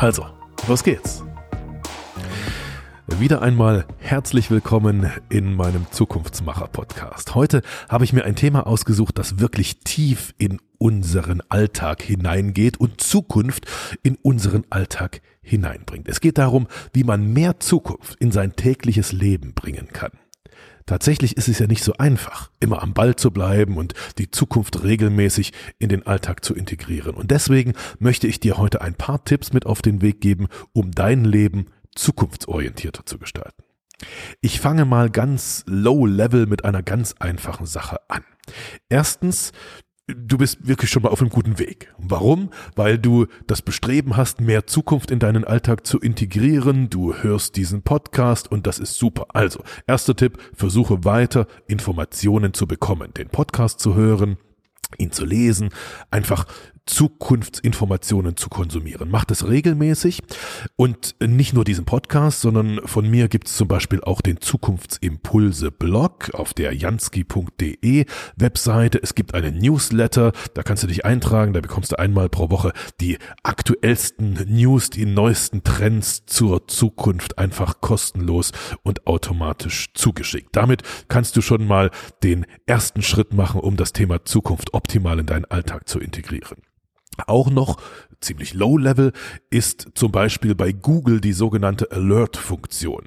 Also, los geht's. Wieder einmal herzlich willkommen in meinem Zukunftsmacher-Podcast. Heute habe ich mir ein Thema ausgesucht, das wirklich tief in unseren Alltag hineingeht und Zukunft in unseren Alltag hineinbringt. Es geht darum, wie man mehr Zukunft in sein tägliches Leben bringen kann. Tatsächlich ist es ja nicht so einfach, immer am Ball zu bleiben und die Zukunft regelmäßig in den Alltag zu integrieren. Und deswegen möchte ich dir heute ein paar Tipps mit auf den Weg geben, um dein Leben zukunftsorientierter zu gestalten. Ich fange mal ganz low level mit einer ganz einfachen Sache an. Erstens, du bist wirklich schon mal auf einem guten Weg. Warum? Weil du das Bestreben hast, mehr Zukunft in deinen Alltag zu integrieren. Du hörst diesen Podcast und das ist super. Also, erster Tipp, versuche weiter Informationen zu bekommen, den Podcast zu hören, ihn zu lesen, einfach Zukunftsinformationen zu konsumieren. Macht es regelmäßig und nicht nur diesen Podcast, sondern von mir gibt es zum Beispiel auch den Zukunftsimpulse-Blog auf der jansky.de Webseite. Es gibt einen Newsletter, da kannst du dich eintragen, da bekommst du einmal pro Woche die aktuellsten News, die neuesten Trends zur Zukunft einfach kostenlos und automatisch zugeschickt. Damit kannst du schon mal den ersten Schritt machen, um das Thema Zukunft optimal in deinen Alltag zu integrieren. Auch noch ziemlich low level ist zum Beispiel bei Google die sogenannte Alert-Funktion.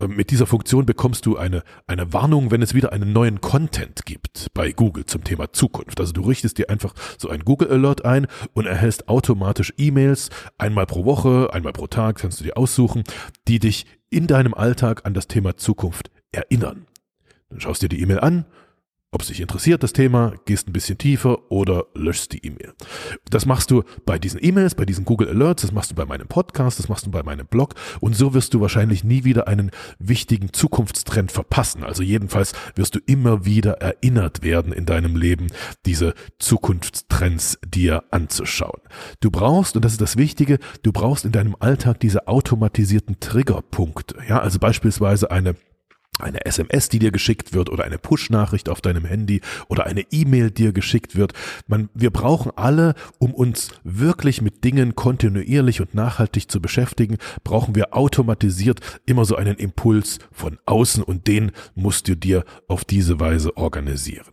Ähm, mit dieser Funktion bekommst du eine, eine Warnung, wenn es wieder einen neuen Content gibt bei Google zum Thema Zukunft. Also du richtest dir einfach so ein Google Alert ein und erhältst automatisch E-Mails einmal pro Woche, einmal pro Tag kannst du dir aussuchen, die dich in deinem Alltag an das Thema Zukunft erinnern. Dann schaust dir die E-Mail an, ob es dich interessiert, das Thema, gehst ein bisschen tiefer oder löschst die E-Mail. Das machst du bei diesen E-Mails, bei diesen Google Alerts, das machst du bei meinem Podcast, das machst du bei meinem Blog und so wirst du wahrscheinlich nie wieder einen wichtigen Zukunftstrend verpassen. Also jedenfalls wirst du immer wieder erinnert werden in deinem Leben, diese Zukunftstrends dir anzuschauen. Du brauchst, und das ist das Wichtige, du brauchst in deinem Alltag diese automatisierten Triggerpunkte. Ja, also beispielsweise eine eine SMS, die dir geschickt wird oder eine Push-Nachricht auf deinem Handy oder eine E-Mail dir geschickt wird. Man, wir brauchen alle, um uns wirklich mit Dingen kontinuierlich und nachhaltig zu beschäftigen, brauchen wir automatisiert immer so einen Impuls von außen und den musst du dir auf diese Weise organisieren.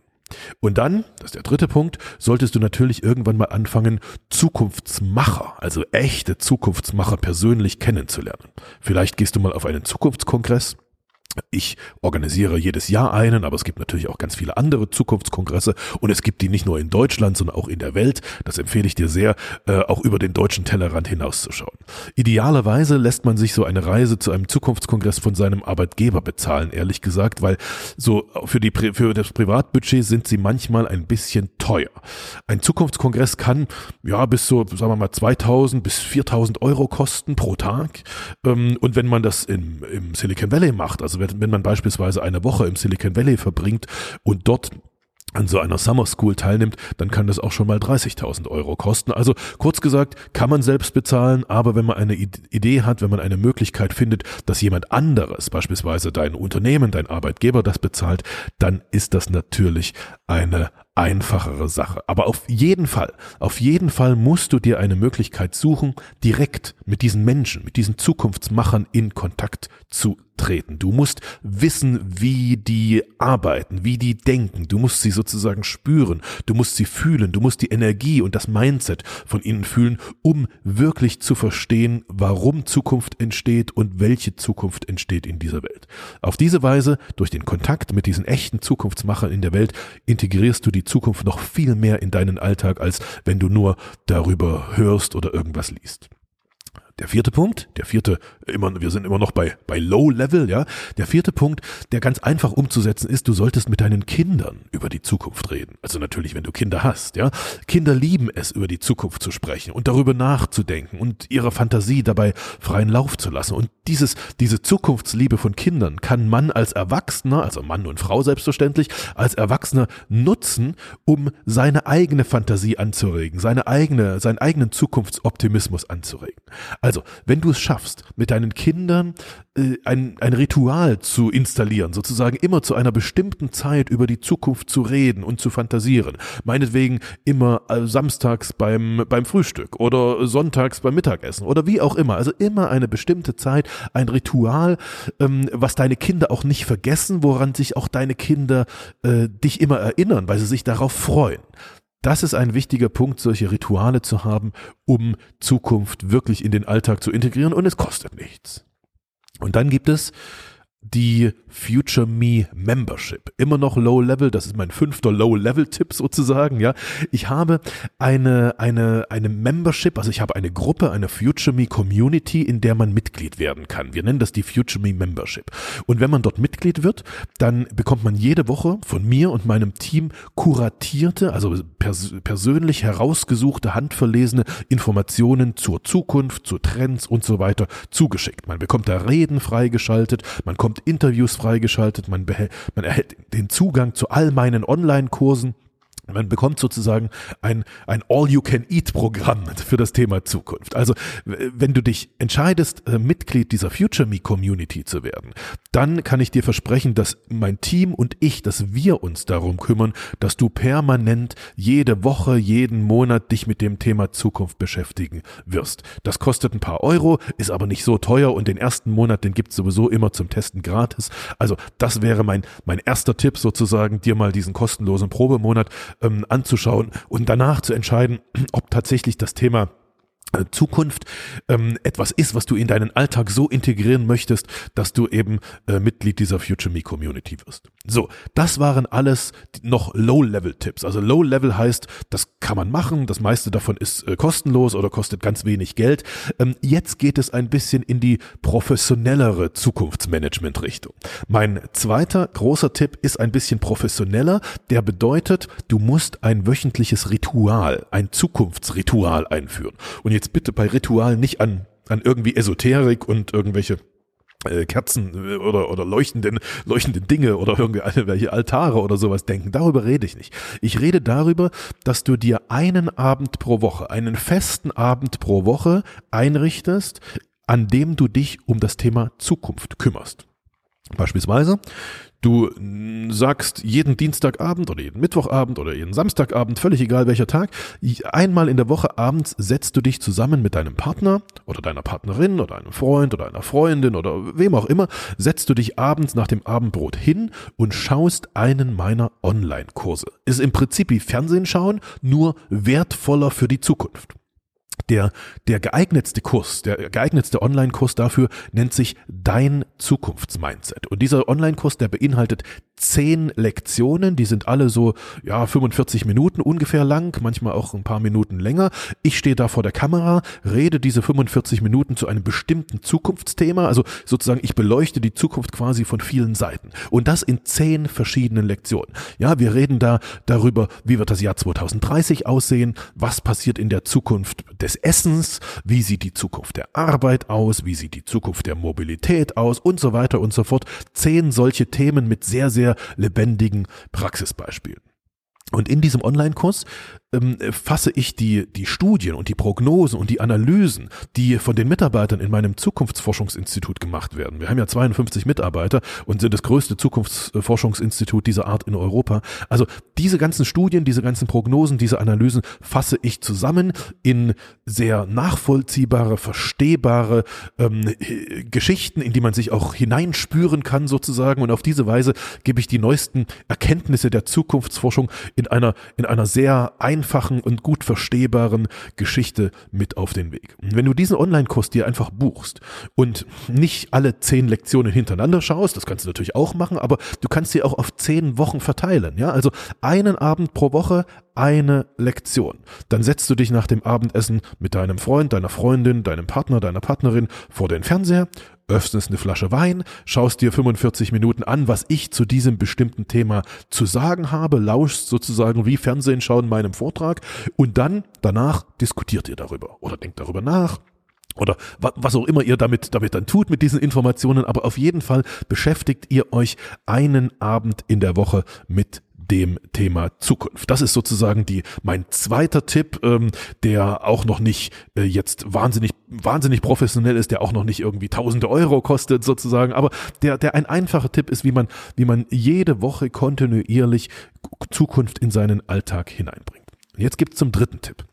Und dann, das ist der dritte Punkt, solltest du natürlich irgendwann mal anfangen, Zukunftsmacher, also echte Zukunftsmacher persönlich kennenzulernen. Vielleicht gehst du mal auf einen Zukunftskongress ich organisiere jedes Jahr einen, aber es gibt natürlich auch ganz viele andere Zukunftskongresse und es gibt die nicht nur in Deutschland, sondern auch in der Welt. Das empfehle ich dir sehr, äh, auch über den deutschen Tellerrand hinauszuschauen. Idealerweise lässt man sich so eine Reise zu einem Zukunftskongress von seinem Arbeitgeber bezahlen, ehrlich gesagt, weil so für, die, für das Privatbudget sind sie manchmal ein bisschen teuer. Ein Zukunftskongress kann ja bis so, sagen wir mal, 2000 bis 4000 Euro kosten pro Tag. Ähm, und wenn man das im, im Silicon Valley macht, also wenn, wenn man beispielsweise eine Woche im Silicon Valley verbringt und dort an so einer Summer School teilnimmt, dann kann das auch schon mal 30.000 Euro kosten. Also kurz gesagt, kann man selbst bezahlen, aber wenn man eine Idee hat, wenn man eine Möglichkeit findet, dass jemand anderes, beispielsweise dein Unternehmen, dein Arbeitgeber das bezahlt, dann ist das natürlich eine einfachere Sache. Aber auf jeden Fall, auf jeden Fall musst du dir eine Möglichkeit suchen, direkt mit diesen Menschen, mit diesen Zukunftsmachern in Kontakt zu treten. Du musst wissen, wie die arbeiten, wie die denken. Du musst sie sozusagen spüren. Du musst sie fühlen. Du musst die Energie und das Mindset von ihnen fühlen, um wirklich zu verstehen, warum Zukunft entsteht und welche Zukunft entsteht in dieser Welt. Auf diese Weise, durch den Kontakt mit diesen echten Zukunftsmachern in der Welt, integrierst du die Zukunft noch viel mehr in deinen Alltag, als wenn du nur darüber hörst oder irgendwas liest. Der vierte Punkt, der vierte, immer, wir sind immer noch bei, bei Low Level, ja. Der vierte Punkt, der ganz einfach umzusetzen ist, du solltest mit deinen Kindern über die Zukunft reden. Also natürlich, wenn du Kinder hast, ja. Kinder lieben es, über die Zukunft zu sprechen und darüber nachzudenken und ihrer Fantasie dabei freien Lauf zu lassen. Und dieses, diese Zukunftsliebe von Kindern kann man als Erwachsener, also Mann und Frau selbstverständlich, als Erwachsener nutzen, um seine eigene Fantasie anzuregen, seine eigene, seinen eigenen Zukunftsoptimismus anzuregen. Also, wenn du es schaffst, mit deinen Kindern äh, ein, ein Ritual zu installieren, sozusagen immer zu einer bestimmten Zeit über die Zukunft zu reden und zu fantasieren, meinetwegen immer äh, samstags beim, beim Frühstück oder sonntags beim Mittagessen oder wie auch immer, also immer eine bestimmte Zeit, ein Ritual, ähm, was deine Kinder auch nicht vergessen, woran sich auch deine Kinder äh, dich immer erinnern, weil sie sich darauf freuen. Das ist ein wichtiger Punkt, solche Rituale zu haben, um Zukunft wirklich in den Alltag zu integrieren und es kostet nichts. Und dann gibt es die Future Me Membership. Immer noch Low Level, das ist mein fünfter Low Level Tipp sozusagen, ja. Ich habe eine, eine, eine Membership, also ich habe eine Gruppe, eine Future Me Community, in der man Mitglied werden kann. Wir nennen das die Future Me Membership. Und wenn man dort Mitglied wird, dann bekommt man jede Woche von mir und meinem Team kuratierte, also pers persönlich herausgesuchte, handverlesene Informationen zur Zukunft, zu Trends und so weiter zugeschickt. Man bekommt da Reden freigeschaltet, man kommt bekommt Interviews freigeschaltet, man, behält, man erhält den Zugang zu all meinen Online-Kursen man bekommt sozusagen ein, ein All-You-Can-Eat-Programm für das Thema Zukunft. Also wenn du dich entscheidest, äh, Mitglied dieser Future Me Community zu werden, dann kann ich dir versprechen, dass mein Team und ich, dass wir uns darum kümmern, dass du permanent jede Woche, jeden Monat dich mit dem Thema Zukunft beschäftigen wirst. Das kostet ein paar Euro, ist aber nicht so teuer und den ersten Monat, den gibt's sowieso immer zum Testen gratis. Also das wäre mein, mein erster Tipp sozusagen, dir mal diesen kostenlosen Probemonat ähm, anzuschauen und danach zu entscheiden, ob tatsächlich das Thema Zukunft ähm, etwas ist, was du in deinen Alltag so integrieren möchtest, dass du eben äh, Mitglied dieser Future Me Community wirst. So, das waren alles noch Low-Level-Tipps. Also Low-Level heißt, das kann man machen, das meiste davon ist äh, kostenlos oder kostet ganz wenig Geld. Ähm, jetzt geht es ein bisschen in die professionellere Zukunftsmanagement-Richtung. Mein zweiter großer Tipp ist ein bisschen professioneller, der bedeutet, du musst ein wöchentliches Ritual, ein Zukunftsritual einführen. Und jetzt bitte bei Ritualen nicht an, an irgendwie Esoterik und irgendwelche äh, Kerzen äh, oder, oder leuchtenden, leuchtenden Dinge oder irgendwelche Altare oder sowas denken. Darüber rede ich nicht. Ich rede darüber, dass du dir einen Abend pro Woche, einen festen Abend pro Woche einrichtest, an dem du dich um das Thema Zukunft kümmerst. Beispielsweise, Du sagst jeden Dienstagabend oder jeden Mittwochabend oder jeden Samstagabend, völlig egal welcher Tag, einmal in der Woche abends setzt du dich zusammen mit deinem Partner oder deiner Partnerin oder einem Freund oder einer Freundin oder wem auch immer, setzt du dich abends nach dem Abendbrot hin und schaust einen meiner Online-Kurse. Ist im Prinzip wie Fernsehen schauen, nur wertvoller für die Zukunft. Der, der geeignetste Kurs, der geeignetste Online-Kurs dafür nennt sich Dein Zukunftsmindset. Und dieser Online-Kurs, der beinhaltet zehn Lektionen, die sind alle so, ja, 45 Minuten ungefähr lang, manchmal auch ein paar Minuten länger. Ich stehe da vor der Kamera, rede diese 45 Minuten zu einem bestimmten Zukunftsthema, also sozusagen ich beleuchte die Zukunft quasi von vielen Seiten. Und das in zehn verschiedenen Lektionen. Ja, wir reden da darüber, wie wird das Jahr 2030 aussehen, was passiert in der Zukunft des Essens, wie sieht die Zukunft der Arbeit aus, wie sieht die Zukunft der Mobilität aus und so weiter und so fort. Zehn solche Themen mit sehr, sehr lebendigen Praxisbeispielen. Und in diesem Online-Kurs ähm, fasse ich die, die Studien und die Prognosen und die Analysen, die von den Mitarbeitern in meinem Zukunftsforschungsinstitut gemacht werden. Wir haben ja 52 Mitarbeiter und sind das größte Zukunftsforschungsinstitut dieser Art in Europa. Also diese ganzen Studien, diese ganzen Prognosen, diese Analysen fasse ich zusammen in sehr nachvollziehbare, verstehbare ähm, Geschichten, in die man sich auch hineinspüren kann sozusagen. Und auf diese Weise gebe ich die neuesten Erkenntnisse der Zukunftsforschung in einer, in einer sehr einfachen und gut verstehbaren Geschichte mit auf den Weg. Und wenn du diesen Online-Kurs dir einfach buchst und nicht alle zehn Lektionen hintereinander schaust, das kannst du natürlich auch machen, aber du kannst sie auch auf zehn Wochen verteilen. Ja, also einen Abend pro Woche, eine Lektion. Dann setzt du dich nach dem Abendessen mit deinem Freund, deiner Freundin, deinem Partner, deiner Partnerin vor den Fernseher, öffnest eine Flasche Wein, schaust dir 45 Minuten an, was ich zu diesem bestimmten Thema zu sagen habe, lauschst sozusagen wie Fernsehen schauen meinem Vortrag und dann danach diskutiert ihr darüber oder denkt darüber nach, oder was auch immer ihr damit, damit dann tut mit diesen Informationen, aber auf jeden Fall beschäftigt ihr euch einen Abend in der Woche mit dem Thema Zukunft. Das ist sozusagen die mein zweiter Tipp, ähm, der auch noch nicht äh, jetzt wahnsinnig wahnsinnig professionell ist, der auch noch nicht irgendwie tausende Euro kostet sozusagen, aber der der ein einfacher Tipp ist, wie man wie man jede Woche kontinuierlich Zukunft in seinen Alltag hineinbringt. jetzt gibt's zum dritten Tipp.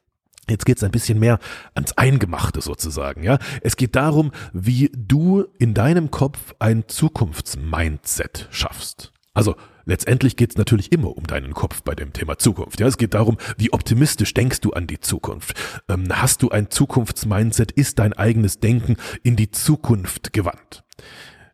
Jetzt geht's ein bisschen mehr ans Eingemachte sozusagen, ja. Es geht darum, wie du in deinem Kopf ein Zukunftsmindset schaffst. Also letztendlich geht es natürlich immer um deinen Kopf bei dem Thema Zukunft. Ja, es geht darum, wie optimistisch denkst du an die Zukunft? Ähm, hast du ein Zukunftsmindset? Ist dein eigenes Denken in die Zukunft gewandt?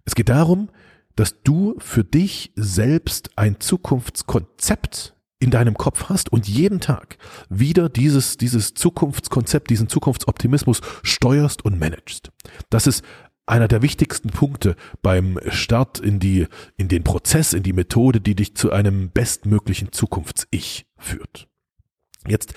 Es geht darum, dass du für dich selbst ein Zukunftskonzept in deinem Kopf hast und jeden Tag wieder dieses, dieses Zukunftskonzept, diesen Zukunftsoptimismus steuerst und managst. Das ist einer der wichtigsten Punkte beim Start in die, in den Prozess, in die Methode, die dich zu einem bestmöglichen Zukunfts-Ich führt. Jetzt,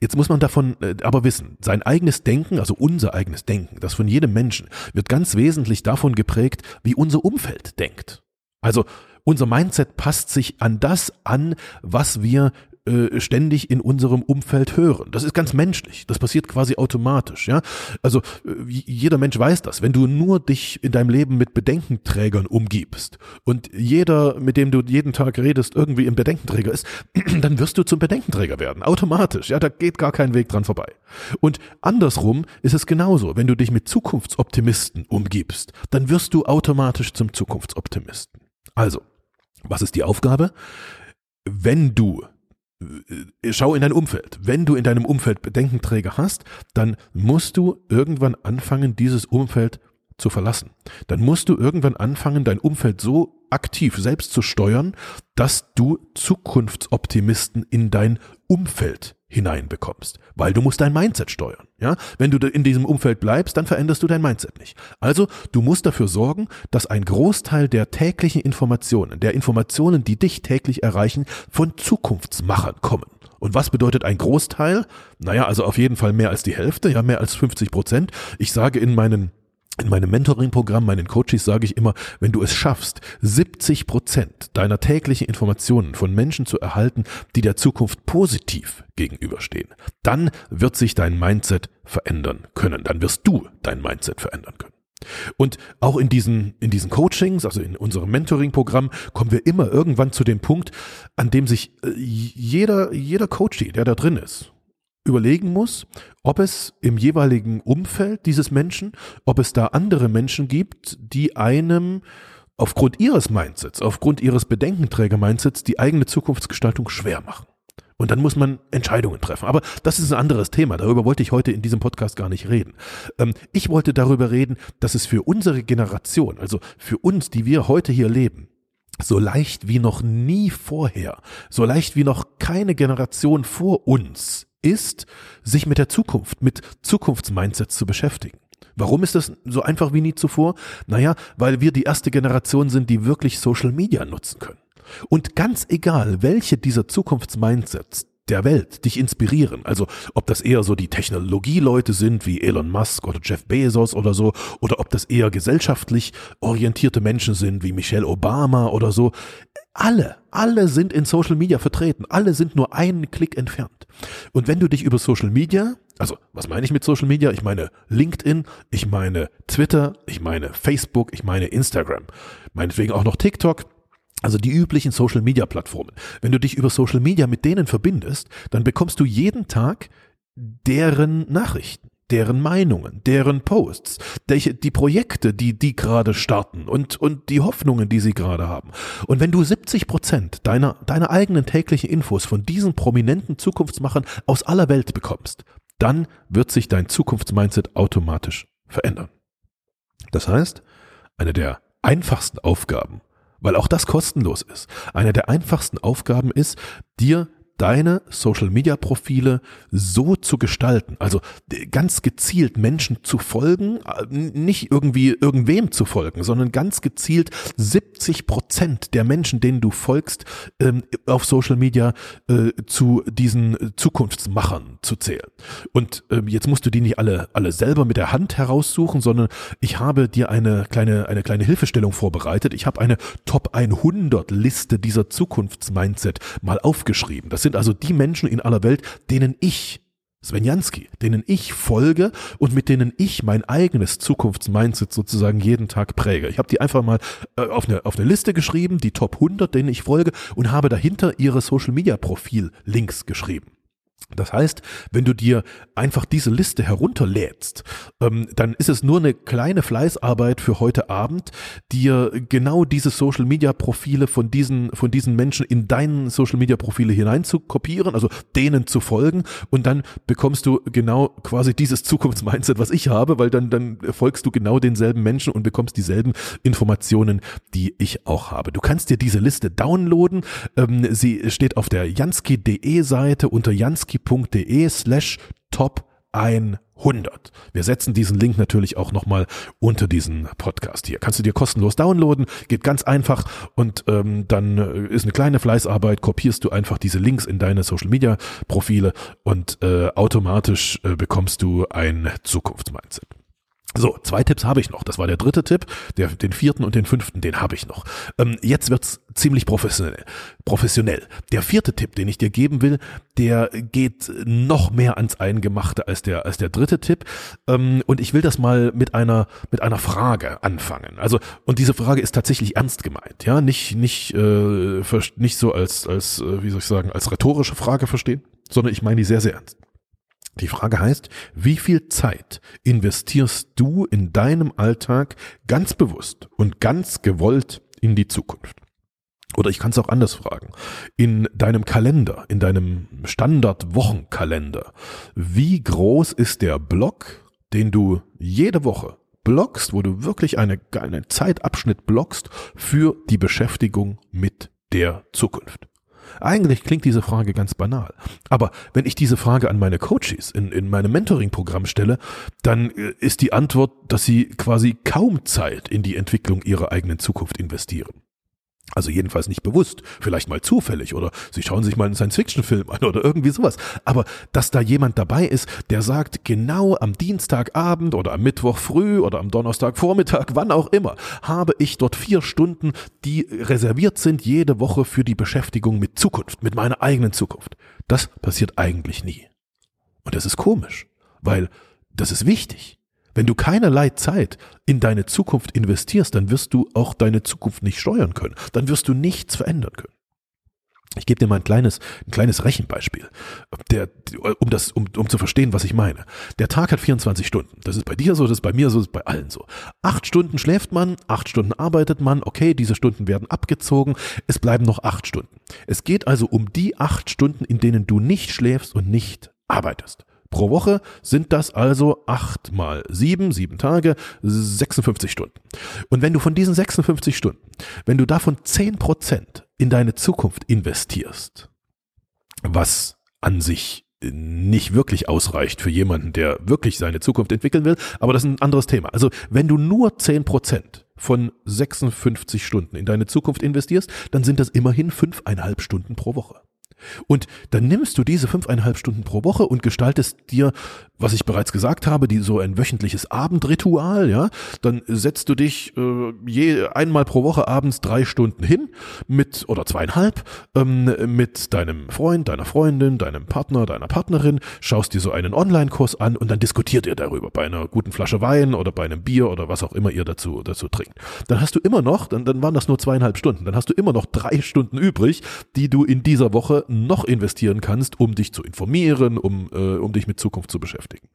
jetzt muss man davon äh, aber wissen, sein eigenes Denken, also unser eigenes Denken, das von jedem Menschen, wird ganz wesentlich davon geprägt, wie unser Umfeld denkt. Also unser Mindset passt sich an das an, was wir äh, ständig in unserem Umfeld hören. Das ist ganz menschlich. Das passiert quasi automatisch. Ja, also äh, jeder Mensch weiß das. Wenn du nur dich in deinem Leben mit Bedenkenträgern umgibst und jeder, mit dem du jeden Tag redest, irgendwie im Bedenkenträger ist, dann wirst du zum Bedenkenträger werden. Automatisch. Ja, da geht gar kein Weg dran vorbei. Und andersrum ist es genauso. Wenn du dich mit Zukunftsoptimisten umgibst, dann wirst du automatisch zum Zukunftsoptimisten. Also, was ist die Aufgabe? Wenn du schau in dein Umfeld. Wenn du in deinem Umfeld Bedenkenträger hast, dann musst du irgendwann anfangen, dieses Umfeld zu verlassen. Dann musst du irgendwann anfangen, dein Umfeld so aktiv selbst zu steuern, dass du Zukunftsoptimisten in dein Umfeld hineinbekommst, weil du musst dein Mindset steuern. Ja, wenn du in diesem Umfeld bleibst, dann veränderst du dein Mindset nicht. Also du musst dafür sorgen, dass ein Großteil der täglichen Informationen, der Informationen, die dich täglich erreichen, von Zukunftsmachern kommen. Und was bedeutet ein Großteil? Naja, also auf jeden Fall mehr als die Hälfte, ja mehr als 50 Prozent. Ich sage in meinen in meinem Mentoring-Programm, meinen Coaches sage ich immer, wenn du es schaffst, 70 Prozent deiner täglichen Informationen von Menschen zu erhalten, die der Zukunft positiv gegenüberstehen, dann wird sich dein Mindset verändern können. Dann wirst du dein Mindset verändern können. Und auch in diesen, in diesen Coachings, also in unserem Mentoring-Programm, kommen wir immer irgendwann zu dem Punkt, an dem sich äh, jeder, jeder Coach, der da drin ist, überlegen muss, ob es im jeweiligen Umfeld dieses Menschen, ob es da andere Menschen gibt, die einem aufgrund ihres Mindsets, aufgrund ihres Bedenkenträger-Mindsets die eigene Zukunftsgestaltung schwer machen. Und dann muss man Entscheidungen treffen. Aber das ist ein anderes Thema. Darüber wollte ich heute in diesem Podcast gar nicht reden. Ähm, ich wollte darüber reden, dass es für unsere Generation, also für uns, die wir heute hier leben, so leicht wie noch nie vorher, so leicht wie noch keine Generation vor uns ist, sich mit der Zukunft, mit Zukunftsmindsets zu beschäftigen. Warum ist das so einfach wie nie zuvor? Naja, weil wir die erste Generation sind, die wirklich Social Media nutzen können. Und ganz egal, welche dieser Zukunftsmindsets der Welt dich inspirieren. Also ob das eher so die Technologieleute sind wie Elon Musk oder Jeff Bezos oder so, oder ob das eher gesellschaftlich orientierte Menschen sind wie Michelle Obama oder so. Alle, alle sind in Social Media vertreten. Alle sind nur einen Klick entfernt. Und wenn du dich über Social Media, also was meine ich mit Social Media? Ich meine LinkedIn, ich meine Twitter, ich meine Facebook, ich meine Instagram, meinetwegen auch noch TikTok, also die üblichen Social Media Plattformen. Wenn du dich über Social Media mit denen verbindest, dann bekommst du jeden Tag deren Nachrichten. Deren Meinungen, deren Posts, die Projekte, die die gerade starten und, und die Hoffnungen, die sie gerade haben. Und wenn du 70 Prozent deiner, deiner eigenen täglichen Infos von diesen prominenten Zukunftsmachern aus aller Welt bekommst, dann wird sich dein Zukunftsmindset automatisch verändern. Das heißt, eine der einfachsten Aufgaben, weil auch das kostenlos ist, eine der einfachsten Aufgaben ist, dir deine Social-Media-Profile so zu gestalten, also ganz gezielt Menschen zu folgen, äh, nicht irgendwie irgendwem zu folgen, sondern ganz gezielt 70 Prozent der Menschen, denen du folgst, ähm, auf Social Media äh, zu diesen Zukunftsmachern zu zählen. Und ähm, jetzt musst du die nicht alle, alle selber mit der Hand heraussuchen, sondern ich habe dir eine kleine, eine kleine Hilfestellung vorbereitet. Ich habe eine Top 100 Liste dieser Zukunftsmindset mal aufgeschrieben. Das sind also die Menschen in aller Welt, denen ich Sven Jansky, denen ich folge und mit denen ich mein eigenes Zukunftsmindset sozusagen jeden Tag präge. Ich habe die einfach mal äh, auf, eine, auf eine Liste geschrieben, die Top 100, denen ich folge und habe dahinter ihre Social Media Profil Links geschrieben. Das heißt, wenn du dir einfach diese Liste herunterlädst, ähm, dann ist es nur eine kleine Fleißarbeit für heute Abend, dir genau diese Social Media Profile von diesen, von diesen Menschen in deinen Social Media Profile hinein zu kopieren, also denen zu folgen und dann bekommst du genau quasi dieses Zukunftsmindset, was ich habe, weil dann, dann folgst du genau denselben Menschen und bekommst dieselben Informationen, die ich auch habe. Du kannst dir diese Liste downloaden. Ähm, sie steht auf der jansky.de Seite unter jansky slash top 100. Wir setzen diesen Link natürlich auch nochmal unter diesen Podcast hier. Kannst du dir kostenlos downloaden, geht ganz einfach und ähm, dann äh, ist eine kleine Fleißarbeit, kopierst du einfach diese Links in deine Social Media Profile und äh, automatisch äh, bekommst du ein Zukunftsmindset. So, zwei Tipps habe ich noch. Das war der dritte Tipp. Der, den vierten und den fünften, den habe ich noch. Ähm, jetzt wird's ziemlich professionell. Professionell. Der vierte Tipp, den ich dir geben will, der geht noch mehr ans Eingemachte als der als der dritte Tipp. Ähm, und ich will das mal mit einer mit einer Frage anfangen. Also und diese Frage ist tatsächlich ernst gemeint. Ja, nicht nicht äh, nicht so als als äh, wie soll ich sagen als rhetorische Frage verstehen, sondern ich meine die sehr sehr ernst. Die Frage heißt, wie viel Zeit investierst du in deinem Alltag ganz bewusst und ganz gewollt in die Zukunft? Oder ich kann es auch anders fragen. In deinem Kalender, in deinem Standardwochenkalender, wie groß ist der Block, den du jede Woche blockst, wo du wirklich eine, einen Zeitabschnitt blockst für die Beschäftigung mit der Zukunft? Eigentlich klingt diese Frage ganz banal. Aber wenn ich diese Frage an meine Coaches in, in meinem Mentoring-Programm stelle, dann äh, ist die Antwort, dass sie quasi kaum Zeit in die Entwicklung ihrer eigenen Zukunft investieren. Also jedenfalls nicht bewusst, vielleicht mal zufällig oder sie schauen sich mal einen Science-Fiction-Film an oder irgendwie sowas. Aber dass da jemand dabei ist, der sagt, genau am Dienstagabend oder am Mittwoch früh oder am Donnerstagvormittag, wann auch immer, habe ich dort vier Stunden, die reserviert sind jede Woche für die Beschäftigung mit Zukunft, mit meiner eigenen Zukunft. Das passiert eigentlich nie. Und das ist komisch, weil das ist wichtig. Wenn du keinerlei Zeit in deine Zukunft investierst, dann wirst du auch deine Zukunft nicht steuern können. Dann wirst du nichts verändern können. Ich gebe dir mal ein kleines, ein kleines Rechenbeispiel, der, um, das, um, um zu verstehen, was ich meine. Der Tag hat 24 Stunden. Das ist bei dir so, das ist bei mir so, das ist bei allen so. Acht Stunden schläft man, acht Stunden arbeitet man, okay, diese Stunden werden abgezogen, es bleiben noch acht Stunden. Es geht also um die acht Stunden, in denen du nicht schläfst und nicht arbeitest. Pro Woche sind das also acht mal sieben, sieben Tage, 56 Stunden. Und wenn du von diesen 56 Stunden, wenn du davon zehn Prozent in deine Zukunft investierst, was an sich nicht wirklich ausreicht für jemanden, der wirklich seine Zukunft entwickeln will, aber das ist ein anderes Thema. Also wenn du nur zehn Prozent von 56 Stunden in deine Zukunft investierst, dann sind das immerhin fünfeinhalb Stunden pro Woche. Und dann nimmst du diese fünfeinhalb Stunden pro Woche und gestaltest dir, was ich bereits gesagt habe, die so ein wöchentliches Abendritual, ja. Dann setzt du dich äh, je einmal pro Woche abends drei Stunden hin mit oder zweieinhalb ähm, mit deinem Freund, deiner Freundin, deinem Partner, deiner Partnerin, schaust dir so einen Online-Kurs an und dann diskutiert ihr darüber bei einer guten Flasche Wein oder bei einem Bier oder was auch immer ihr dazu dazu trinkt. Dann hast du immer noch, dann, dann waren das nur zweieinhalb Stunden, dann hast du immer noch drei Stunden übrig, die du in dieser Woche noch investieren kannst, um dich zu informieren, um, äh, um dich mit Zukunft zu beschäftigen.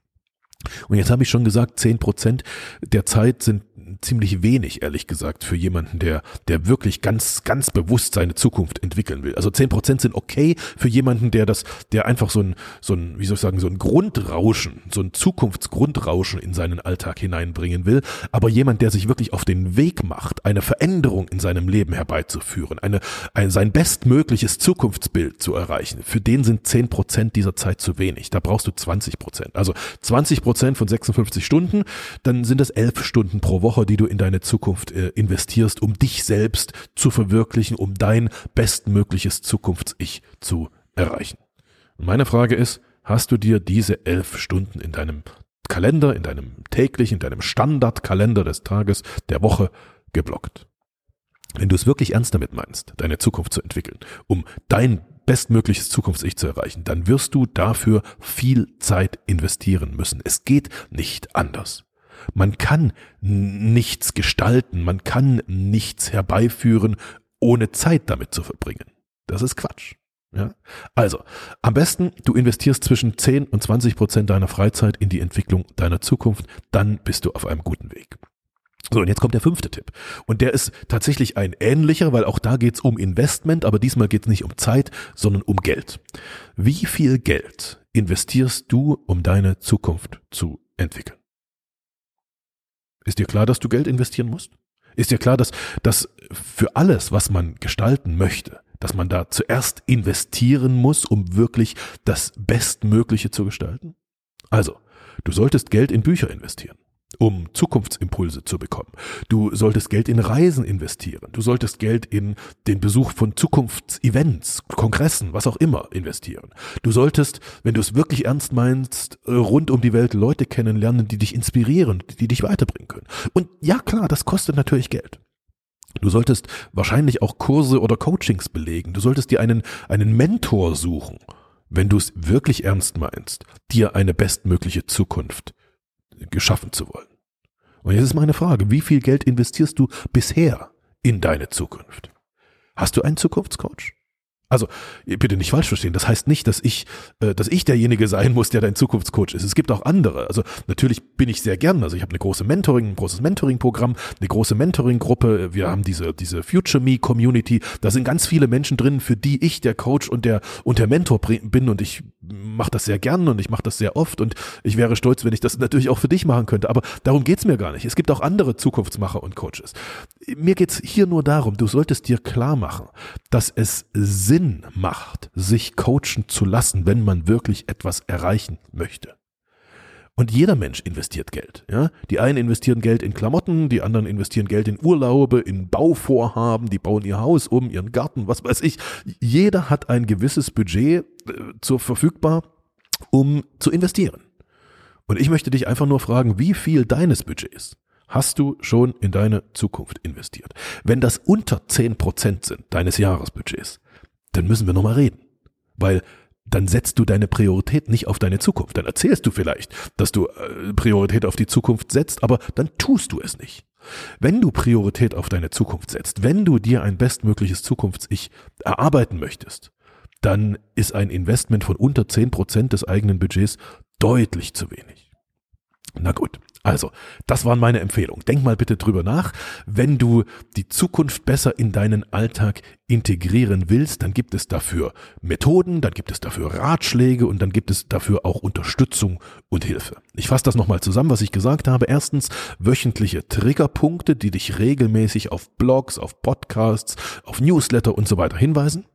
Und jetzt habe ich schon gesagt, zehn Prozent der Zeit sind ziemlich wenig, ehrlich gesagt, für jemanden, der, der wirklich ganz, ganz bewusst seine Zukunft entwickeln will. Also zehn Prozent sind okay für jemanden, der das, der einfach so ein, so ein, wie soll ich sagen, so ein Grundrauschen, so ein Zukunftsgrundrauschen in seinen Alltag hineinbringen will. Aber jemand, der sich wirklich auf den Weg macht, eine Veränderung in seinem Leben herbeizuführen, eine, ein, sein bestmögliches Zukunftsbild zu erreichen, für den sind zehn Prozent dieser Zeit zu wenig. Da brauchst du 20 Prozent. Also 20 Prozent von 56 Stunden, dann sind das elf Stunden pro Woche, die du in deine Zukunft äh, investierst, um dich selbst zu verwirklichen, um dein bestmögliches Zukunfts-Ich zu erreichen. Und meine Frage ist, hast du dir diese elf Stunden in deinem Kalender, in deinem täglichen, in deinem Standardkalender des Tages, der Woche geblockt? Wenn du es wirklich ernst damit meinst, deine Zukunft zu entwickeln, um dein bestmögliches Zukunfts-Ich zu erreichen, dann wirst du dafür viel Zeit investieren müssen. Es geht nicht anders. Man kann nichts gestalten, man kann nichts herbeiführen, ohne Zeit damit zu verbringen. Das ist Quatsch. Ja? Also, am besten, du investierst zwischen 10 und 20 Prozent deiner Freizeit in die Entwicklung deiner Zukunft, dann bist du auf einem guten Weg. So, und jetzt kommt der fünfte Tipp. Und der ist tatsächlich ein ähnlicher, weil auch da geht's um Investment, aber diesmal geht's nicht um Zeit, sondern um Geld. Wie viel Geld investierst du, um deine Zukunft zu entwickeln? Ist dir klar, dass du Geld investieren musst? Ist dir klar, dass, dass für alles, was man gestalten möchte, dass man da zuerst investieren muss, um wirklich das Bestmögliche zu gestalten? Also, du solltest Geld in Bücher investieren um Zukunftsimpulse zu bekommen. Du solltest Geld in Reisen investieren. Du solltest Geld in den Besuch von Zukunftsevents, Kongressen, was auch immer investieren. Du solltest, wenn du es wirklich ernst meinst, äh, rund um die Welt Leute kennenlernen, die dich inspirieren, die dich weiterbringen können. Und ja klar, das kostet natürlich Geld. Du solltest wahrscheinlich auch Kurse oder Coachings belegen. Du solltest dir einen, einen Mentor suchen, wenn du es wirklich ernst meinst, dir eine bestmögliche Zukunft geschaffen zu wollen. Und jetzt ist meine Frage, wie viel Geld investierst du bisher in deine Zukunft? Hast du einen Zukunftscoach? Also bitte nicht falsch verstehen. Das heißt nicht, dass ich, äh, dass ich derjenige sein muss, der dein Zukunftscoach ist. Es gibt auch andere. Also natürlich bin ich sehr gern. Also ich habe eine große Mentoring, ein großes Mentoring-Programm, eine große Mentoring-Gruppe. Wir haben diese diese Future Me Community. Da sind ganz viele Menschen drin, für die ich der Coach und der und der Mentor bin. Und ich mache das sehr gern und ich mache das sehr oft. Und ich wäre stolz, wenn ich das natürlich auch für dich machen könnte. Aber darum geht's mir gar nicht. Es gibt auch andere Zukunftsmacher und Coaches. Mir geht's hier nur darum. Du solltest dir klar machen, dass es Sinn Sinn macht, sich coachen zu lassen, wenn man wirklich etwas erreichen möchte. Und jeder Mensch investiert Geld. Ja? Die einen investieren Geld in Klamotten, die anderen investieren Geld in Urlaube, in Bauvorhaben, die bauen ihr Haus um, ihren Garten, was weiß ich. Jeder hat ein gewisses Budget äh, zur verfügbar, um zu investieren. Und ich möchte dich einfach nur fragen, wie viel deines Budgets hast du schon in deine Zukunft investiert? Wenn das unter zehn Prozent sind deines Jahresbudgets, dann müssen wir nochmal reden. Weil dann setzt du deine Priorität nicht auf deine Zukunft. Dann erzählst du vielleicht, dass du äh, Priorität auf die Zukunft setzt, aber dann tust du es nicht. Wenn du Priorität auf deine Zukunft setzt, wenn du dir ein bestmögliches Zukunfts-Ich erarbeiten möchtest, dann ist ein Investment von unter zehn Prozent des eigenen Budgets deutlich zu wenig. Na gut, also, das waren meine Empfehlungen. Denk mal bitte drüber nach. Wenn du die Zukunft besser in deinen Alltag integrieren willst, dann gibt es dafür Methoden, dann gibt es dafür Ratschläge und dann gibt es dafür auch Unterstützung und Hilfe. Ich fasse das nochmal zusammen, was ich gesagt habe. Erstens, wöchentliche Triggerpunkte, die dich regelmäßig auf Blogs, auf Podcasts, auf Newsletter und so weiter hinweisen.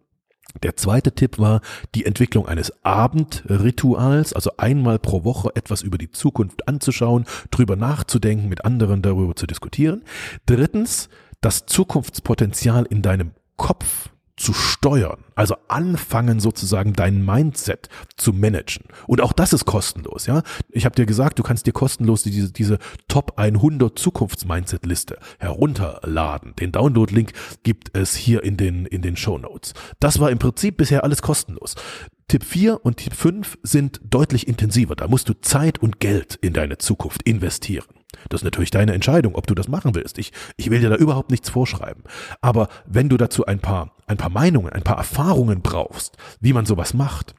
Der zweite Tipp war die Entwicklung eines Abendrituals, also einmal pro Woche etwas über die Zukunft anzuschauen, drüber nachzudenken, mit anderen darüber zu diskutieren. Drittens, das Zukunftspotenzial in deinem Kopf zu steuern, also anfangen sozusagen dein Mindset zu managen. Und auch das ist kostenlos, ja. Ich habe dir gesagt, du kannst dir kostenlos diese, diese Top 100 Zukunfts-Mindset-Liste herunterladen. Den Download-Link gibt es hier in den, in den Show Notes. Das war im Prinzip bisher alles kostenlos. Tipp 4 und Tipp 5 sind deutlich intensiver. Da musst du Zeit und Geld in deine Zukunft investieren. Das ist natürlich deine Entscheidung, ob du das machen willst. Ich, ich will dir da überhaupt nichts vorschreiben. Aber wenn du dazu ein paar, ein paar Meinungen, ein paar Erfahrungen brauchst, wie man sowas macht,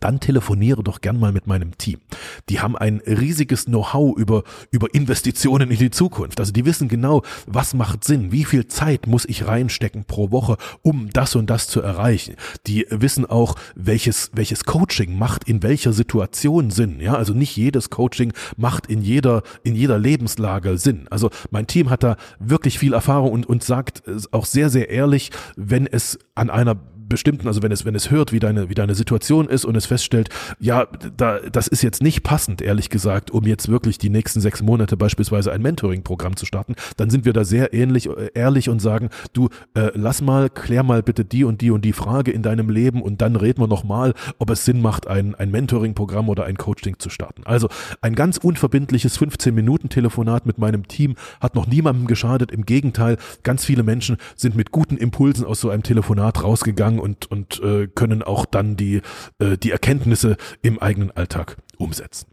dann telefoniere doch gern mal mit meinem Team. Die haben ein riesiges Know-how über, über Investitionen in die Zukunft. Also die wissen genau, was macht Sinn, wie viel Zeit muss ich reinstecken pro Woche, um das und das zu erreichen. Die wissen auch, welches, welches Coaching macht in welcher Situation Sinn. Ja, also nicht jedes Coaching macht in jeder, in jeder Lebenslage Sinn. Also mein Team hat da wirklich viel Erfahrung und, und sagt auch sehr, sehr ehrlich, wenn es an einer bestimmten, also wenn es, wenn es hört, wie deine, wie deine Situation ist und es feststellt, ja, da, das ist jetzt nicht passend, ehrlich gesagt, um jetzt wirklich die nächsten sechs Monate beispielsweise ein Mentoring-Programm zu starten, dann sind wir da sehr ähnlich, äh, ehrlich und sagen, du, äh, lass mal, klär mal bitte die und die und die Frage in deinem Leben und dann reden wir nochmal, ob es Sinn macht, ein, ein Mentoring-Programm oder ein Coaching zu starten. Also ein ganz unverbindliches 15-Minuten-Telefonat mit meinem Team hat noch niemandem geschadet. Im Gegenteil, ganz viele Menschen sind mit guten Impulsen aus so einem Telefonat rausgegangen sagen und, und äh, können auch dann die, äh, die Erkenntnisse im eigenen Alltag umsetzen.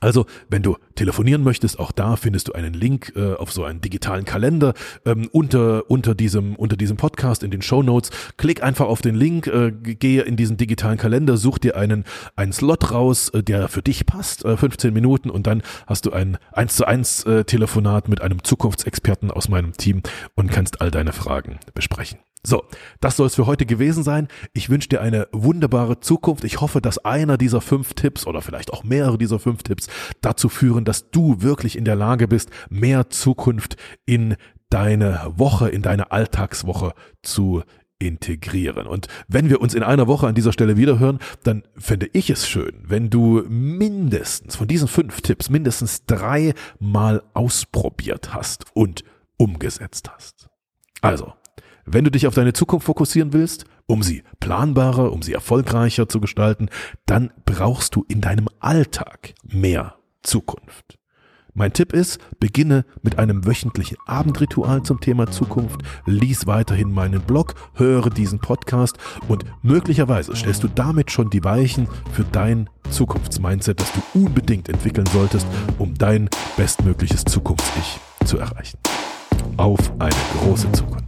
Also, wenn du telefonieren möchtest, auch da findest du einen Link äh, auf so einen digitalen Kalender ähm, unter, unter, diesem, unter diesem Podcast in den Show Notes. Klick einfach auf den Link, äh, gehe in diesen digitalen Kalender, such dir einen, einen Slot raus, äh, der für dich passt, äh, 15 Minuten und dann hast du ein 1 zu 1 äh, Telefonat mit einem Zukunftsexperten aus meinem Team und kannst all deine Fragen besprechen. So, das soll es für heute gewesen sein. Ich wünsche dir eine wunderbare Zukunft. Ich hoffe, dass einer dieser fünf Tipps oder vielleicht auch mehrere dieser fünf Tipps dazu führen, dass du wirklich in der Lage bist, mehr Zukunft in deine Woche, in deine Alltagswoche zu integrieren. Und wenn wir uns in einer Woche an dieser Stelle wiederhören, dann fände ich es schön, wenn du mindestens von diesen fünf Tipps mindestens dreimal ausprobiert hast und umgesetzt hast. Also, wenn du dich auf deine Zukunft fokussieren willst, um sie planbarer, um sie erfolgreicher zu gestalten, dann brauchst du in deinem Alltag mehr Zukunft. Mein Tipp ist, beginne mit einem wöchentlichen Abendritual zum Thema Zukunft, lies weiterhin meinen Blog, höre diesen Podcast und möglicherweise stellst du damit schon die Weichen für dein Zukunftsmindset, das du unbedingt entwickeln solltest, um dein bestmögliches Zukunfts-Ich zu erreichen. Auf eine große Zukunft.